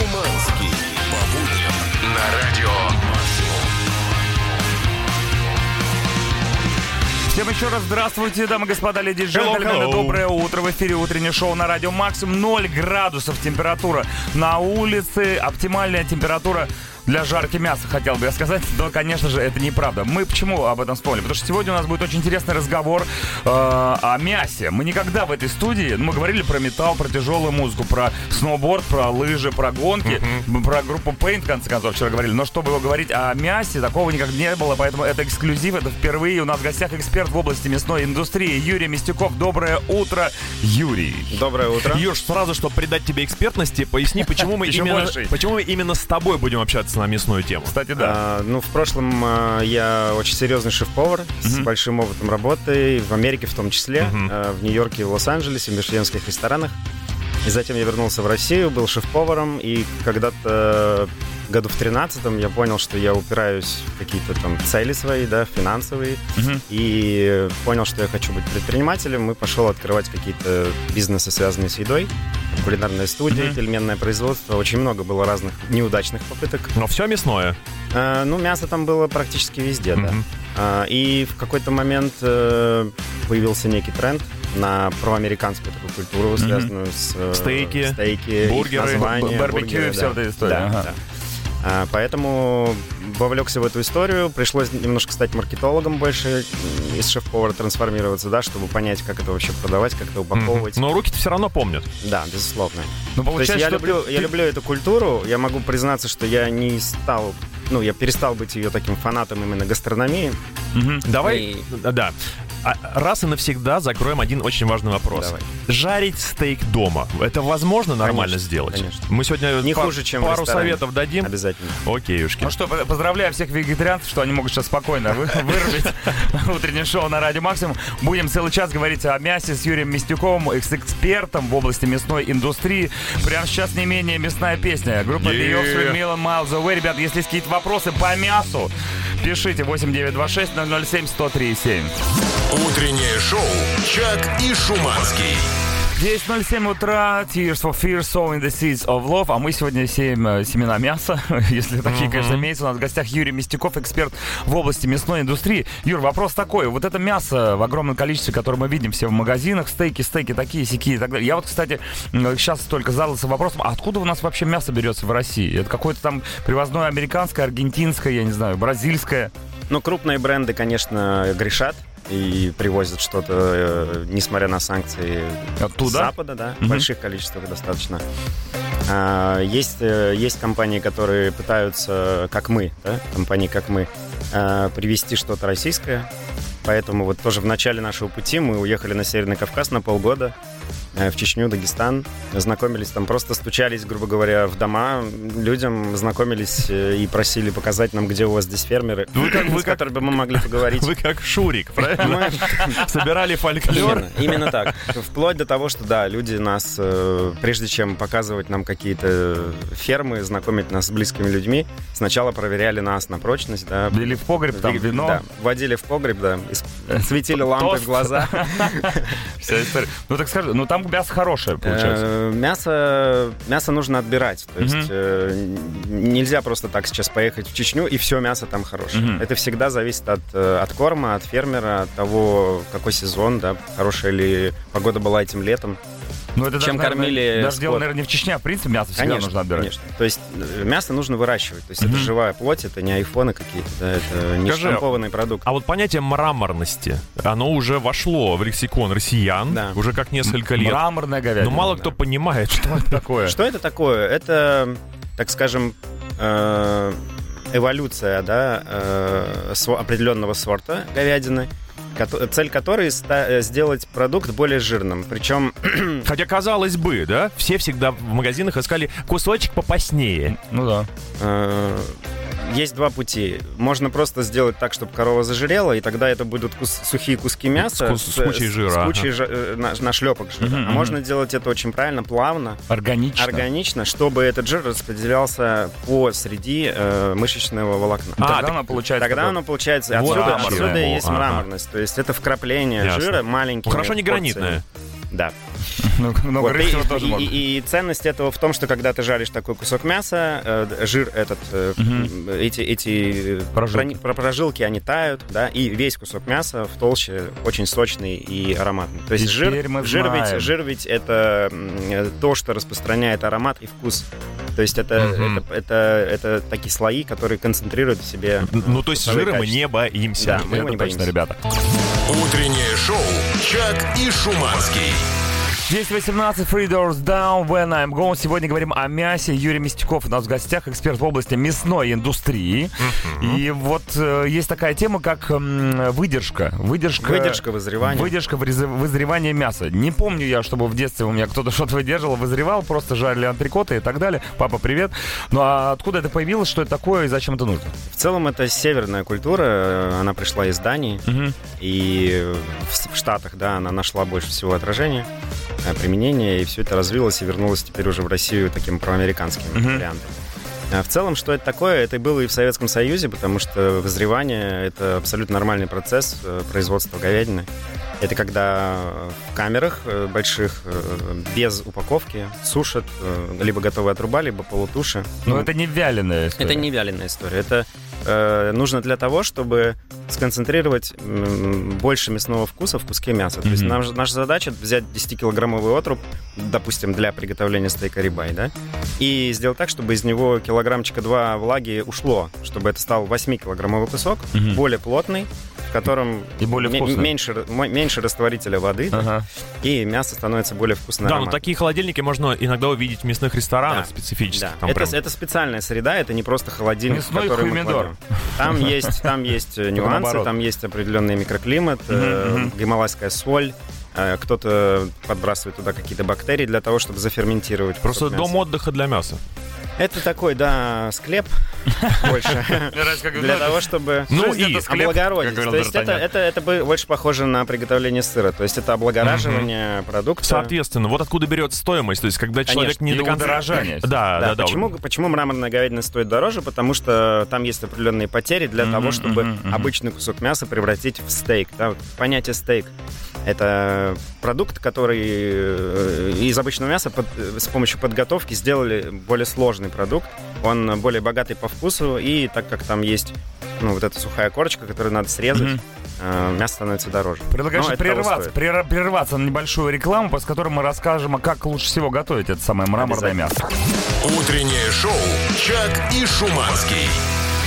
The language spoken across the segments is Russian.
Шуманский. По будням на радио. Всем еще раз здравствуйте, дамы и господа, леди и джентльмены. hello. Доброе утро. В эфире утреннее шоу на радио Максимум. 0 градусов температура на улице. Оптимальная температура для жарки мяса, хотел бы я сказать. Но, конечно же, это неправда. Мы почему об этом вспомнили? Потому что сегодня у нас будет очень интересный разговор э, о мясе. Мы никогда в этой студии, ну, мы говорили про металл, про тяжелую музыку, про сноуборд, про лыжи, про гонки, про группу Paint, в конце концов, вчера говорили. Но чтобы говорить о мясе, такого никогда не было, поэтому это эксклюзив, это впервые. У нас в гостях эксперт в области мясной индустрии Юрий Мистюков. Доброе утро, Юрий. Доброе утро. Юж, сразу, чтобы придать тебе экспертности, поясни, почему мы, именно, почему мы именно с тобой будем общаться на мясную тему. Кстати, да. А, ну, в прошлом а, я очень серьезный шеф-повар с большим опытом работы, в Америке в том числе, а, в Нью-Йорке и в Лос-Анджелесе, в мишленских ресторанах. И затем я вернулся в Россию, был шеф-поваром, и когда-то году в 13 я понял, что я упираюсь в какие-то там цели свои, да, финансовые, Мгм. и понял, что я хочу быть предпринимателем, и пошел открывать какие-то бизнесы, связанные с едой, кулинарная студия, Мгм. пельменное производство. Очень много было разных неудачных попыток. Но все мясное. Э, ну, мясо там было практически везде, да. Мгм. А, и в какой-то момент э, появился некий тренд на проамериканскую такую культуру, связанную с э, Стейки, стейки бургеры, названия, барбекю бургеры, и вся да. эта история, Да, ага. да. А, поэтому вовлекся в эту историю. Пришлось немножко стать маркетологом больше, из шеф-повара трансформироваться, да, чтобы понять, как это вообще продавать, как это упаковывать. Но руки-то все равно помнят. Да, безусловно. Ну, То есть получается, я люблю, ты- я люблю эту культуру. Я могу признаться, что я не стал, ну, я перестал быть ее таким фанатом именно гастрономии. Мгм. Давай, И- да. А раз и навсегда закроем один очень важный вопрос. Давай. Жарить стейк дома. Это возможно нормально Конечно, сделать? конечно. Мы сегодня Не па- хуже, чем пару советов дадим. Обязательно. Окейушки. Ну что, по- поздравляю всех вегетарианцев, что они могут сейчас спокойно вы- вырубить утреннее шоу на Радио Максимум. Будем целый час говорить о мясе с Юрием Мистюковым, с экспертом в области мясной индустрии. Прямо сейчас не менее мясная песня. Группа The. Offspring Million Miles Away. Ребят, если есть какие-то вопросы по мясу, пишите 8926 007 1037. Утреннее шоу «Чак и Шуманский». 10.07 утра, Tears for Fear, Soul in the Seeds of Love, а мы сегодня сеем э, семена мяса, если такие, конечно, имеются. У нас в гостях Юрий Мистяков, эксперт в области мясной индустрии. Юр, вопрос такой, вот это мясо в огромном количестве, которое мы видим все в магазинах, стейки, стейки такие, сякие и так далее. Я вот, кстати, сейчас только задался вопросом, а откуда у нас вообще мясо берется в России? Это какое-то там привозное американское, аргентинское, я не знаю, бразильское? Ну, крупные бренды, конечно, грешат и привозят что-то, э, несмотря на санкции Оттуда? с Запада, да, в больших количествах достаточно. А, Есть, э, есть компании, которые пытаются, как мы, да, компании, как мы, э, привезти что-то российское. Поэтому вот тоже в начале нашего пути мы уехали на Северный Кавказ на полгода, в Чечню, Дагестан. Знакомились там, просто стучались, грубо говоря, в дома людям, знакомились э, и просили показать нам, где у вас здесь фермеры, Вы как- вы с как- которыми мы могли поговорить. Вы как Шурик, правильно? Мы- Собирали фольклор. Именно, так. Вплоть до того, что да, люди нас, э, прежде чем показывать нам какие-то фермы, знакомить нас с близкими людьми, сначала проверяли нас на прочность, да. Или в погреб, там, Ви- вино? Да, вводили в погреб, да, светили лампы в глаза. Вся история. Ну так скажи, ну там мясо хорошее получается. Э, Мясо, мясо нужно отбирать. То есть э, нельзя просто так сейчас поехать в Чечню и все мясо там хорошее. Это всегда зависит от, э, от корма, от фермера, от того, какой сезон, да, хорошая ли погода была этим летом. Ну, это Чем даже, кормили наверное, Даже дело, наверное, не в Чечне, а в принципе мясо всегда нужно отбирать. конечно. То есть э, мясо нужно выращивать. То есть Мгм. это живая плоть, это не айфоны какие-то, да, это не Скажи, штампованный продукт. А вот понятие мраморности, оно уже вошло в лексикон россиян, Да. уже как несколько лет. Мраморная говядина. Но мало да. кто понимает, что это такое. Что это такое? Это, так скажем, э, эволюция, да, э, определенного сорта говядины, цель которой э, сделать продукт более жирным. Причем Хотя, казалось бы, да, все всегда в магазинах искали кусочек попаснее. Ну да. Есть два пути. Можно просто сделать так, чтобы корова зажирела, и тогда это будут кус- сухие куски мяса С кус- с кучей жира, С ага. кучей жи- э, на- нашлепок жира. Мгм, а можно делать это очень правильно, плавно, Органично. органично, чтобы этот жир распределялся по среди э, мышечного волокна. А, Тогда так оно получается Тогда такое- оно получается Вот отсюда, отсюда есть Ага. мраморность. То есть это вкрапление Ясно. жира маленькими Ну, хорошо, не порциями. гранитное. Да. Ну, много Вот, и, тоже и- можно. и- и ценность этого в том, что когда ты жаришь такой кусок мяса, э, жир этот, э, эти, эти э, Прожилки. прони- про- прожилки, они тают, да, и весь кусок мяса в толще очень сочный и ароматный. То есть Теперь жир, мы жир, знаем. ведь, жир ведь это то, что распространяет аромат и вкус. То есть это, Мгм. это, это, это такие слои, которые концентрируют в себе... Ну, то есть жира мы не боимся. Да, мы его Это не точно, боимся. ребята. Утреннее шоу «Чак и Шуманский». 10.18, Free Doors Down, When I'm Gone. Сегодня говорим о мясе. Юрий Мистяков у нас в гостях, эксперт в области мясной индустрии. И вот э, есть такая тема, как м, выдержка. Выдержка, Выдержка вызревания. Выдержка вызревания мяса. Не помню я, чтобы в детстве у меня кто-то что-то выдерживал, вызревал, просто жарили антрикоты и так далее. Папа, привет. Ну а откуда это появилось, что это такое и зачем это нужно? В целом это северная культура, э, она пришла из Дании, Мгм. и в Штатах, да, она нашла больше всего отражения, э, применения, и все это развилось и вернулось теперь уже в Россию таким проамериканским Мгм. вариантом. А В целом, что это такое? Это было и в Советском Союзе, потому что вызревание – это абсолютно нормальный процесс э, производства говядины. Это когда в камерах э, больших, э, без упаковки, сушат, э, либо готовые отруба, либо полутуши. Но Ну, это не вяленая история. это не вяленая история. Это э, нужно для того, чтобы сконцентрировать м, больше мясного вкуса в куске мяса. То есть нам наша задача взять 10-килограммовый отруб, допустим, для приготовления стейка рибай, да, и сделать так, чтобы из него килограммчика два влаги ушло, чтобы это стал 8-килограммовый кусок, Мгм. более плотный, в котором И более меньше, меньше растворителя воды, Ага. и мясо становится более вкусным. Да, ну такие холодильники можно иногда увидеть в мясных ресторанах Да. специфических. Да. Это, прям- это специальная среда, это не просто холодильник, Мясной в который мы хумидор. кладем. Там есть, там есть э, нюансы, там есть определенный микроклимат, э, гималайская соль. э, Кто-то подбрасывает туда какие-то бактерии для того, чтобы заферментировать. Просто дом мяса. отдыха для мяса. Это такой, да, склеп больше. Для того, чтобы Ну и облагородить. То есть это, больше похоже на приготовление сыра. То есть это облагораживание продукта. Соответственно, вот откуда берется стоимость. То есть, когда человек не до конца... Да, да, Да, почему, мраморная говядина стоит дороже? Потому что там есть определенные потери для того, чтобы обычный кусок мяса превратить в стейк. Понятие стейк. Это продукт, который э, из обычного мяса э, с помощью подготовки сделали более сложный продукт. Он более богатый по вкусу, и так как там есть ну, вот эта сухая корочка, которую надо срезать, э, мясо становится дороже. Того прерваться, прер- прерваться на небольшую рекламу, после которой мы расскажем, а как лучше всего готовить это самое мраморное мясо. Утреннее шоу «Чак и Шуманский».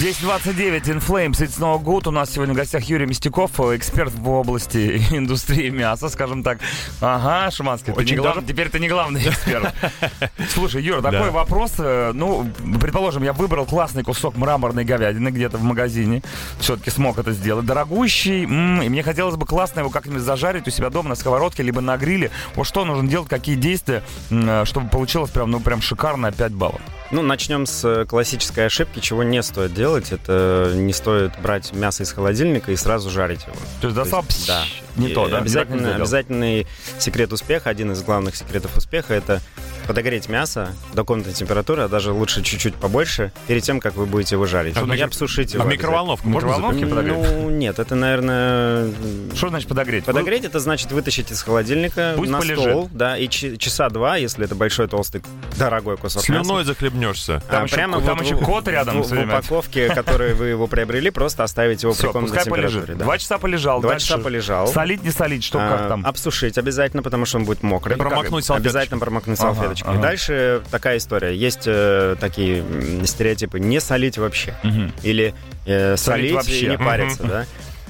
10.29, In Flames, It's No Good. У нас сегодня в гостях Юрий Мистяков, эксперт в области индустрии мяса, скажем так. Ага, Шуманский, ты Очень не глав- теперь ты не главный эксперт. Слушай, Юр, такой Да. вопрос. э, Ну, предположим, я выбрал классный кусок мраморной говядины где-то в магазине. Все-таки смог это сделать. Дорогущий. м, И мне хотелось бы классно его как-нибудь зажарить у себя дома на сковородке, либо на гриле. Вот что нужно делать, какие действия, м, э, чтобы получилось прям, ну, прям шикарно 5 баллов. Ну, начнем с э, классической ошибки, чего не стоит делать. Это не стоит брать мясо из холодильника и сразу жарить его. То есть достал, пш, да. не И то, да? Обязательно, обязательный секрет успеха, один из главных секретов успеха, это подогреть мясо до комнатной температуры, а даже лучше чуть-чуть побольше, перед тем, как вы будете его жарить. А И микро- обсушить А его в микроволновку можно Микроволновке подогреть? Ну, нет, это, наверное... Что значит подогреть? Подогреть это значит вытащить из холодильника Пусть на полежит. стол, да, и часа два, если это большой толстый дорогой кусок мяса. Слюной захлебнешься. Там А, еще- прямо там вот еще кот рядом в, в упаковке, которой вы его приобрели, просто оставить его Все, при комнатной температуре. да. Два часа полежал. Два дальше часа полежал. Солить, не солить, что А, как там? Обсушить обязательно, потому что он будет мокрый. Промокнуть салфеточкой. Обязательно промокнуть Ага, салфеточкой. ага. Дальше такая история. Есть э, такие стереотипы. Не солить вообще. Мгм. Или э, Солить солить, вообще. и не париться, да.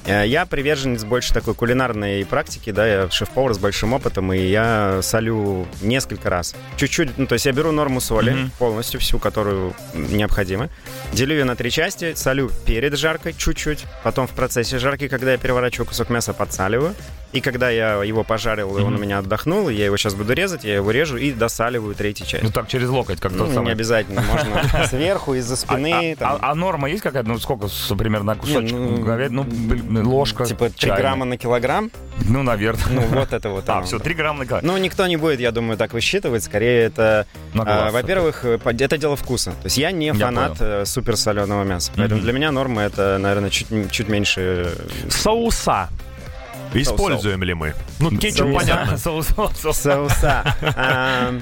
Э, Я приверженец больше такой кулинарной практики, да, я шеф-повар с большим опытом, и я солю несколько раз. Чуть-чуть, ну, то есть я беру норму соли, Мгм. полностью всю, которую необходимо, делю ее на три части, солю перед жаркой чуть-чуть, потом в процессе жарки, когда я переворачиваю кусок мяса, подсаливаю, и когда я его пожарил, и он у меня отдохнул, и я его сейчас буду резать, я его режу и досаливаю третью часть. Ну так, через локоть, как Ну, не обязательно, можно сверху, из-за А, спины. а- а- а норма есть какая-то? Ну, сколько примерно на кусочек ну, говядины? Ну, блин, ложка Типа 3 чайная. грамма на килограмм? Ну, наверное. Ну, вот это вот. А, все, 3 грамма на килограмм. Ну, никто не будет, я думаю, так высчитывать. Скорее, это, во-первых, э, это дело вкуса. То есть я не фанат э, суперсоленого мяса. Поэтому для меня норма это, наверное, чуть, меньше. Соуса. Используем ли мы? Ну, кетчуп, Соуса. понятно. Соус, соус, соус. Соуса. А,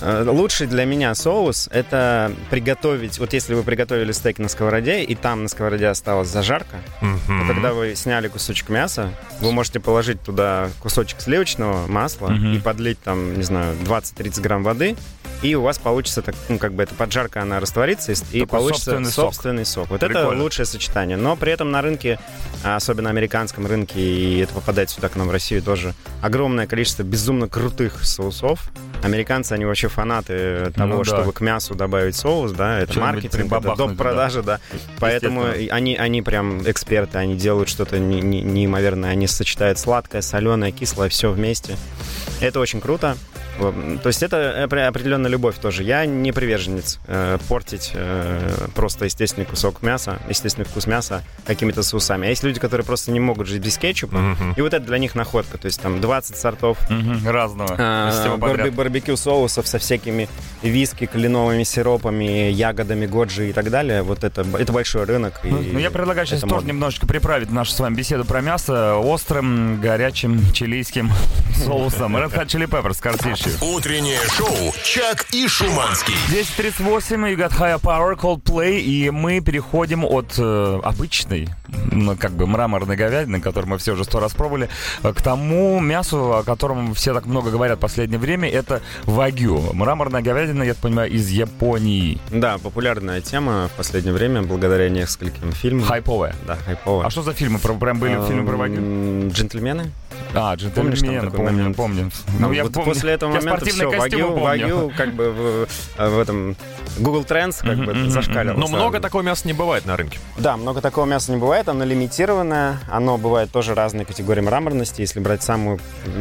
э, Лучший для меня соус — это приготовить... Вот если вы приготовили стейк на сковороде, и там на сковороде осталась зажарка, Мгм. то когда вы сняли кусочек мяса, вы можете положить туда кусочек сливочного масла Мгм. и подлить там, не знаю, 20-30 грамм воды, и у вас получится, так, ну, как бы эта поджарка, она растворится, и, Такой получится собственный сок. собственный сок. Вот Прикольно. это лучшее сочетание. Но при этом на рынке, а особенно американском рынке, и это попадает сюда к нам в Россию тоже, огромное количество безумно крутых соусов. Американцы, они вообще фанаты того, Ну да. чтобы к мясу добавить соус, да, это маркетинг, это прибабахнуть доп. продажа, да. Поэтому они, они прям эксперты, они делают что-то не- не- неимоверное, они сочетают сладкое, соленое, кислое, все вместе. Это очень круто. То есть это опре- определенная любовь тоже. Я не приверженец э, портить э, просто естественный кусок мяса, естественный вкус мяса какими-то соусами. А есть люди, которые просто не могут жить без кетчупа, Мгм. и вот это для них находка. То есть там 20 сортов Мгм, Разного. всего барби-. Барбекю соусов со всякими виски, кленовыми сиропами, ягодами годжи и так далее. Вот это, это большой рынок. и Ну, ну, я предлагаю сейчас тоже модно. немножечко приправить нашу с вами беседу про мясо острым, горячим, чилийским соусом. Red Hot Chili Peppers, Картишью. Утреннее шоу «Чак и Шуманский». 10.38, you got higher power, Coldplay, и мы переходим от э, обычной, ну, как бы мраморной говядины, которую мы все уже сто раз пробовали, э, к тому мясу, о котором все так много говорят в последнее время, это вагю. Мраморная говядина, я так понимаю, из Японии. Да, популярная тема в последнее время, благодаря нескольким фильмам. Хайповая. Да, хайповая. А что за фильмы? Про, прям были фильмы про вагю? Джентльмены? А, Помнишь, там джентльмены, такой помню, момент? помню. Ну, Ну, я вот помню. После этого Я момента все, вагю, вагю как бы в, в этом Google Trends как бы мгм, зашкаливал. Но много такого мяса не бывает на рынке. Да, много такого мяса не бывает, оно лимитированное, оно бывает тоже разной категории мраморности. Если брать самую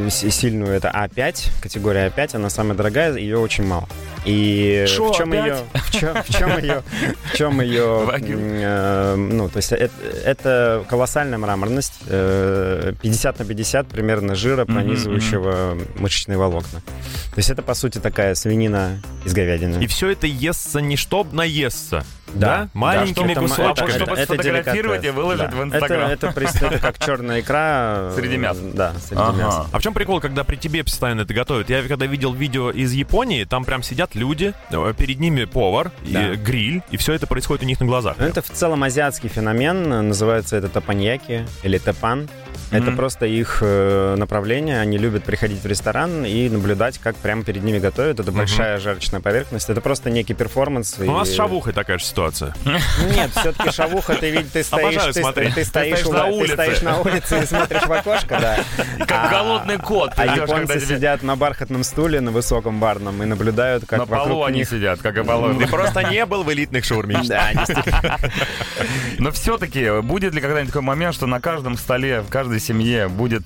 сильную, это А5, категория А5, она самая дорогая, ее очень мало. И Шо, в чем опять? ее, в чем, в чем ее, в чем ее, э, ну, то есть это, это колоссальная мраморность, э, 50 на 50 примерно жира, пронизывающего мышечные волокна. То есть это, по сути, такая свинина из говядины. И все это естся не чтоб наесться, Да, да? да, Маленькими чтобы- кусочками. это- чтобы сфотографировать деликатес. и выложить в Инстаграм. Это, это, прис- это как черная икра. э, Среди мяса. Да, среди Ага. мяса. А в чем прикол, когда при тебе постоянно это готовят? Я когда видел видео из Японии, там прям сидят люди, э, перед ними повар, и Да. гриль, и все это происходит у них на глазах. Ну, Это в целом азиатский феномен, называется это тапаньяки или тепан. Это Мгм. просто их э, направление. Они любят приходить в ресторан и наблюдать, как прямо перед ними готовят. Это большая жарочная поверхность. Это просто некий перформанс. У нас и- с шавухой такая же ситуация. Нет, все-таки шавуха, ты видишь, ты стоишь, ты, смотреть. ты стоишь, у- на ты улице. стоишь на улице и смотришь в окошко, да. Как голодный кот. А Ты японцы тебе сидят на бархатном стуле на высоком барном и наблюдают, как на полу вокруг они них... сидят, как и полу. Ты просто не был в элитных шаурмичных. Но все-таки будет ли когда-нибудь такой момент, что на каждом столе, в каждой семье будет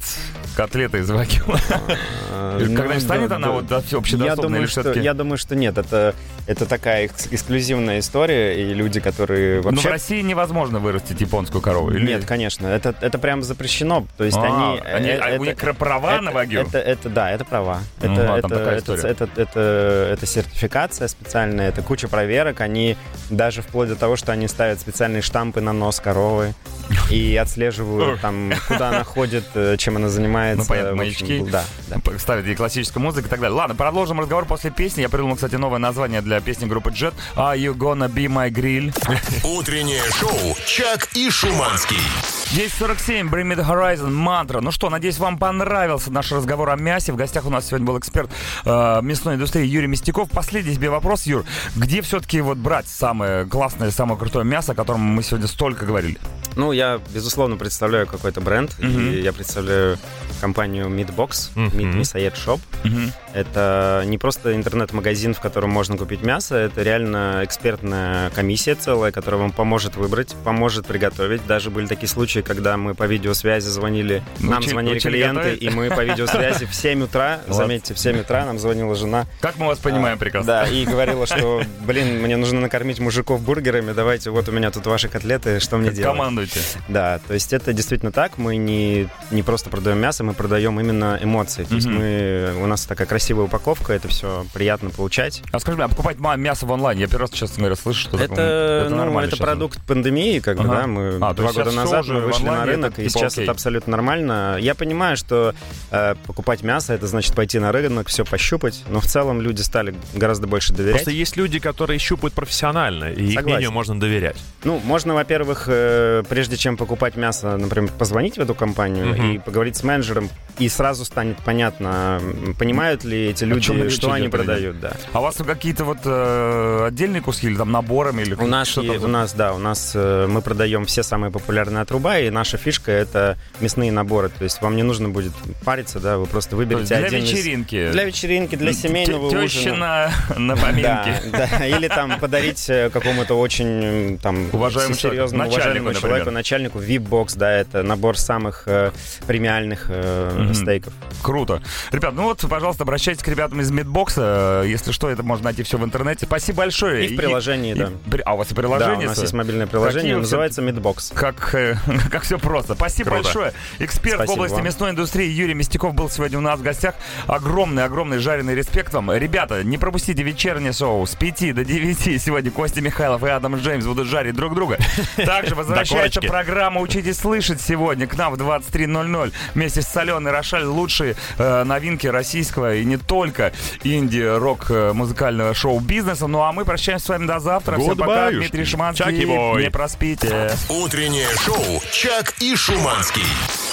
котлета из вагю? Когда-нибудь Ну, станет она вот общедоступной или все-таки? я думаю, что нет. Это, это такая экс- эксклюзивная история, и люди, которые Ну, в вообще... России невозможно вырастить японскую корову. или- Нет, конечно, это, это прям запрещено. То есть А, они... они- э, а у это- них права на вагю? Это, это, да, это права. Это, Ага, это, такая это, это, это, это сертификация специальная, это куча проверок. Они даже вплоть до того, что они ставят специальные штампы на нос коровы и отслеживают там, куда она ходит, э, чем она занимается. Ну, понятно, маячки. Да, да. Ставит ей классическую музыку и так далее. Ладно, продолжим разговор после песни. Я придумал, кстати, новое название для песни группы Jet. Are you gonna be my grill? Утреннее шоу «Чак и Шуманский». 10.47, Bring Me The Horizon, мантра. Ну что, надеюсь, вам понравился наш разговор о мясе. В гостях у нас сегодня был эксперт э, мясной индустрии Юрий Мясников. Последний тебе вопрос, Юр. Где все-таки вот брать самое классное, самое крутое мясо, о котором мы сегодня столько говорили? Ну, я, безусловно, представляю какой-то бренд, Мгм. и я представляю компанию Meatbox, Мгм. Meat Мясоед Shop. Это не просто интернет-магазин, в котором можно купить мясо, это реально экспертная комиссия целая, которая вам поможет выбрать, поможет приготовить. Даже были такие случаи, когда мы по видеосвязи звонили, нам Учили- звонили учили клиенты, готовить? и мы по видеосвязи в 7 утра, заметьте, в 7 утра нам звонила жена. Как мы вас понимаем А, прекрасно. Да, и говорила, что, блин, мне нужно накормить мужиков бургерами, давайте, вот у меня тут ваши котлеты, что мне делать? Командуйте. Делаете. Да, то есть это действительно так. Мы не, не просто продаем мясо, мы продаем именно эмоции. То есть мы, у нас такая красивая упаковка, это все приятно получать. А скажи мне, а покупать мясо в онлайне? Я первый раз, честно говоря, слышу, что Это, такое. ну, нормально это продукт пандемии, как бы, да, мы А, два года назад мы вышли на рынок, это и типа сейчас это абсолютно нормально. Я понимаю, что э, покупать мясо, это значит пойти на рынок, все пощупать, но в целом люди стали гораздо больше доверять. Просто есть люди, которые щупают профессионально, и их Согласен. мнению можно доверять. Ну, можно, во-первых, э, прежде чем покупать мясо, например, позвонить в эту компанию Мгм. и поговорить с менеджером, и сразу станет понятно, понимают ли эти люди, что они продают, да. А у вас какие-то вот э, отдельные куски или там наборами? Или У нас, что-то и- у нас, да, у нас э, мы продаем все самые популярные отруба, и наша фишка это мясные наборы. То есть вам не нужно будет париться, да, вы просто То выберете для один из- вечеринки. Для вечеринки, для Т- семейного Теща ужина. на, на поминке. Да, да, или там подарить э, какому-то очень там Уважаемому серьезному, человеку, уважаемому начальнику, человеку, например. начальнику, VIP-бокс, да, это набор самых э, премиальных э, Мгм. стейков. Круто. Ребят, ну вот, пожалуйста, обращайтесь к ребятам из Мидбокса. Если что, это можно найти все в интернете. Спасибо большое. И в приложении, да. при- А, у вас и Да, приложение? у нас есть мобильное приложение, Какие называется Midbox. Как, э, как все просто. Спасибо Круто. большое. Эксперт в Спасибо области вам. мясной индустрии Юрий Мясников был сегодня у нас в гостях. Огромный, огромный жареный респект вам. Ребята, не пропустите вечернее шоу с 5 до 9. Сегодня Костя Михайлов и Адам Джеймс будут жарить друг друга. Также возвращается корочки. программа «Учитесь слышать» сегодня к нам в 23.00 вместе с Соленой Рошаль. Лучшие э, новинки российского и не только инди-рок э, музыкального шоу-бизнеса. Ну а мы прощаемся с вами до завтра. Всем пока. Дмитрий бой. Не проспите. Утреннее шоу «Чак и Шуманский».